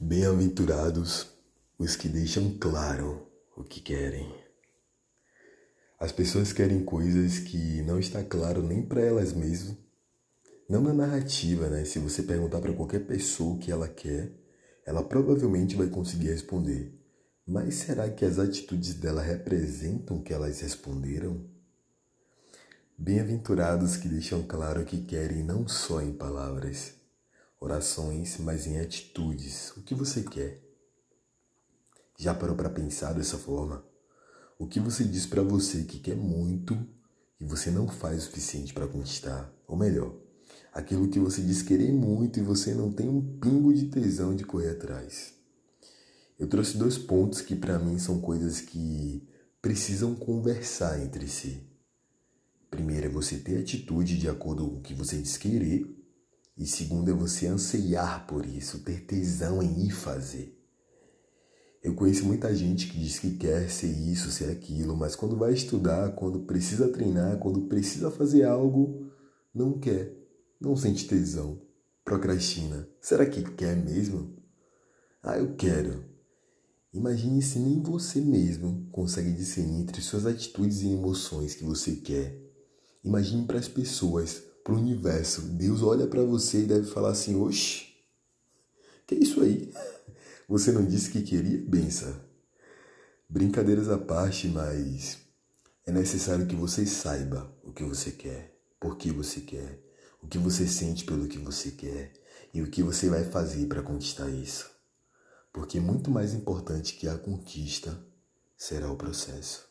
Bem-aventurados os que deixam claro o que querem. As pessoas querem coisas que não está claro nem para elas mesmas, não na narrativa, né? Se você perguntar para qualquer pessoa o que ela quer, ela provavelmente vai conseguir responder. Mas será que as atitudes dela representam o que elas responderam? Bem-aventurados que deixam claro o que querem não só em palavras, orações, mas em atitudes. O que você quer? Já parou para pensar dessa forma? O que você diz para você que quer muito e você não faz o suficiente para conquistar? Ou melhor, aquilo que você diz querer muito e você não tem um pingo de tesão de correr atrás. Eu trouxe dois pontos que para mim são coisas que precisam conversar entre si. Primeiro é você ter atitude de acordo com o que você diz querer e segundo é você anseiar por isso, ter tesão em ir fazer. Eu conheço muita gente que diz que quer ser isso, ser aquilo, mas quando vai estudar, quando precisa treinar, quando precisa fazer algo, não quer, não sente tesão, procrastina. Será que quer mesmo? Ah, eu quero. Imagine se nem você mesmo consegue discernir entre suas atitudes e emoções que você quer. Imagine para as pessoas para o universo. Deus olha para você e deve falar assim: Oxe, que é isso aí? Você não disse que queria? Bença. Brincadeiras à parte, mas é necessário que você saiba o que você quer, por que você quer, o que você sente pelo que você quer e o que você vai fazer para conquistar isso. Porque muito mais importante que a conquista será o processo.